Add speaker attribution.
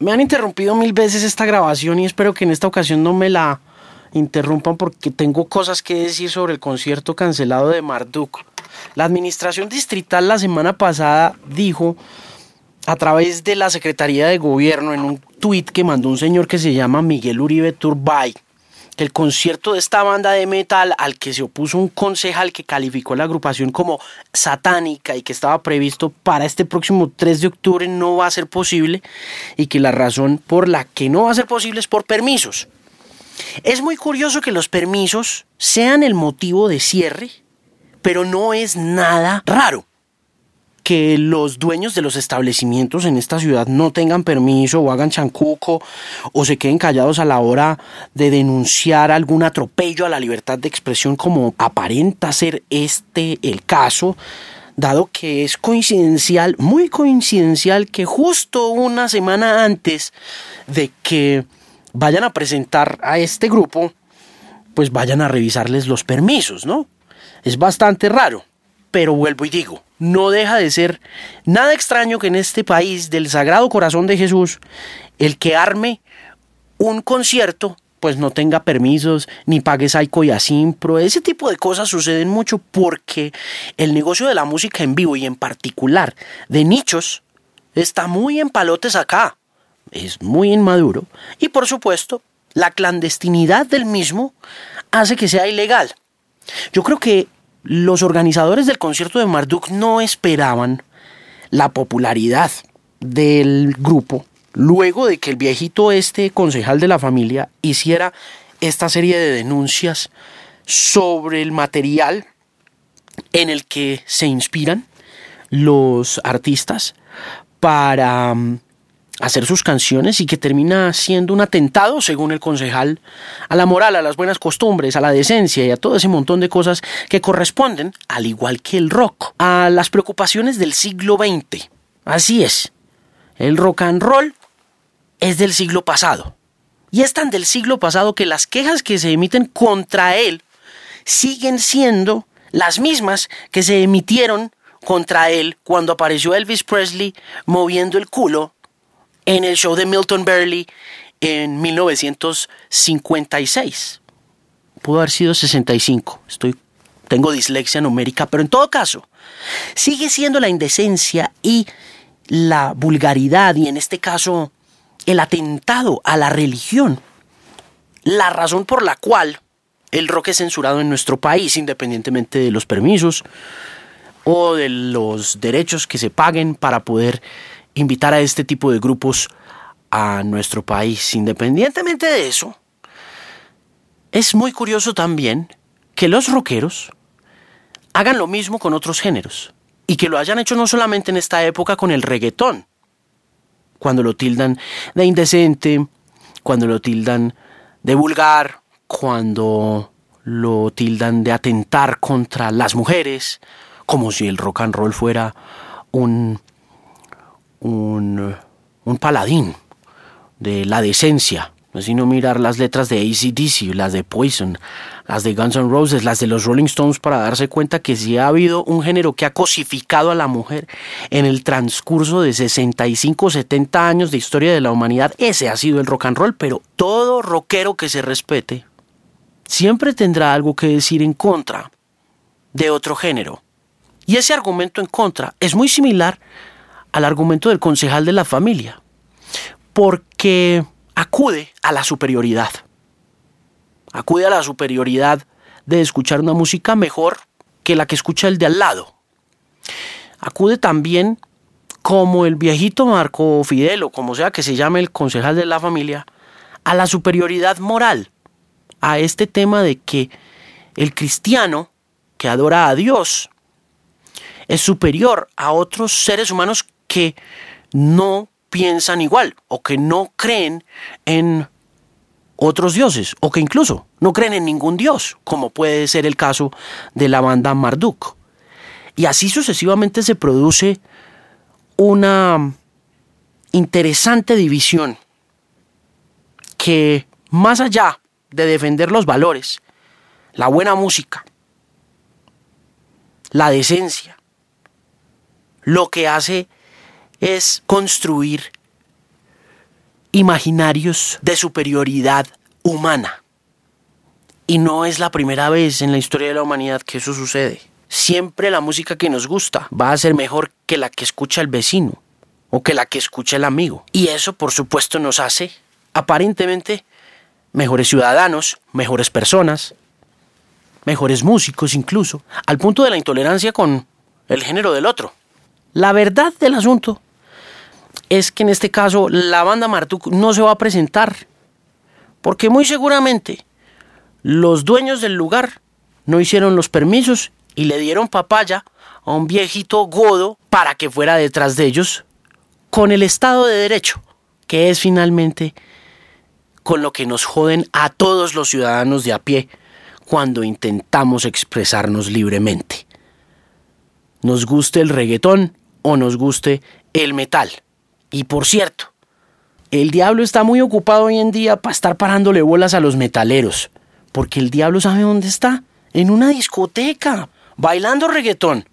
Speaker 1: Me han interrumpido mil veces esta grabación y espero que en esta ocasión no me la interrumpan porque tengo cosas que decir sobre el concierto cancelado de Marduk. La administración distrital la semana pasada dijo a través de la Secretaría de Gobierno en un tuit que mandó un señor que se llama Miguel Uribe Turbay que el concierto de esta banda de metal al que se opuso un concejal que calificó la agrupación como satánica y que estaba previsto para este próximo 3 de octubre no va a ser posible y que la razón por la que no va a ser posible es por permisos. Es muy curioso que los permisos sean el motivo de cierre, pero no es nada raro que los dueños de los establecimientos en esta ciudad no tengan permiso o hagan chancuco o se queden callados a la hora de denunciar algún atropello a la libertad de expresión como aparenta ser este el caso, dado que es coincidencial, muy coincidencial que justo una semana antes de que vayan a presentar a este grupo, pues vayan a revisarles los permisos, ¿no? Es bastante raro, pero vuelvo y digo, no deja de ser nada extraño que en este país del Sagrado Corazón de Jesús, el que arme un concierto, pues no tenga permisos, ni pague Saico y Asimpro. Ese tipo de cosas suceden mucho porque el negocio de la música en vivo y en particular de nichos está muy en palotes acá. Es muy inmaduro. Y por supuesto, la clandestinidad del mismo hace que sea ilegal. Yo creo que los organizadores del concierto de Marduk no esperaban la popularidad del grupo luego de que el viejito este concejal de la familia hiciera esta serie de denuncias sobre el material en el que se inspiran los artistas para mm, hacer sus canciones y que termina siendo un atentado, según el concejal, a la moral, a las buenas costumbres, a la decencia y a todo ese montón de cosas que corresponden, al igual que el rock, a las preocupaciones del siglo XX. Así es, el rock and roll es del siglo pasado. Y es tan del siglo pasado que las quejas que se emiten contra él siguen siendo las mismas que se emitieron contra él cuando apareció Elvis Presley moviendo el culo en el show de Milton Berle en 1956. Pudo haber sido 65. Estoy, tengo dislexia numérica, pero en todo caso, sigue siendo la indecencia y la vulgaridad, y en este caso el atentado a la religión, la razón por la cual el rock es censurado en nuestro país, independientemente de los permisos o de los derechos que se paguen para poder invitar a este tipo de grupos a nuestro país. Independientemente de eso, es muy curioso también que los rockeros hagan lo mismo con otros géneros y que lo hayan hecho no solamente en esta época con el reggaetón, cuando lo tildan de indecente, cuando lo tildan de vulgar, cuando lo tildan de atentar contra las mujeres, como si el rock and roll fuera un un, un paladín de la decencia, sino mirar las letras de ACDC, las de Poison, las de Guns N' Roses, las de los Rolling Stones para darse cuenta que si ha habido un género que ha cosificado a la mujer en el transcurso de 65 70 años de historia de la humanidad, ese ha sido el rock and roll, pero todo rockero que se respete siempre tendrá algo que decir en contra de otro género. Y ese argumento en contra es muy similar al argumento del concejal de la familia, porque acude a la superioridad. Acude a la superioridad de escuchar una música mejor que la que escucha el de al lado. Acude también como el viejito Marco Fidel o como sea que se llame el concejal de la familia, a la superioridad moral, a este tema de que el cristiano que adora a Dios es superior a otros seres humanos que no piensan igual o que no creen en otros dioses o que incluso no creen en ningún dios, como puede ser el caso de la banda Marduk. Y así sucesivamente se produce una interesante división que más allá de defender los valores, la buena música, la decencia, lo que hace es construir imaginarios de superioridad humana. Y no es la primera vez en la historia de la humanidad que eso sucede. Siempre la música que nos gusta va a ser mejor que la que escucha el vecino o que la que escucha el amigo. Y eso, por supuesto, nos hace aparentemente mejores ciudadanos, mejores personas, mejores músicos incluso, al punto de la intolerancia con el género del otro. La verdad del asunto es que en este caso la banda Marduk no se va a presentar, porque muy seguramente los dueños del lugar no hicieron los permisos y le dieron papaya a un viejito godo para que fuera detrás de ellos con el Estado de Derecho, que es finalmente con lo que nos joden a todos los ciudadanos de a pie cuando intentamos expresarnos libremente. Nos guste el reggaetón o nos guste el metal. Y por cierto, el diablo está muy ocupado hoy en día para estar parándole bolas a los metaleros, porque el diablo sabe dónde está, en una discoteca, bailando reggaetón,